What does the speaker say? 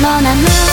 もなの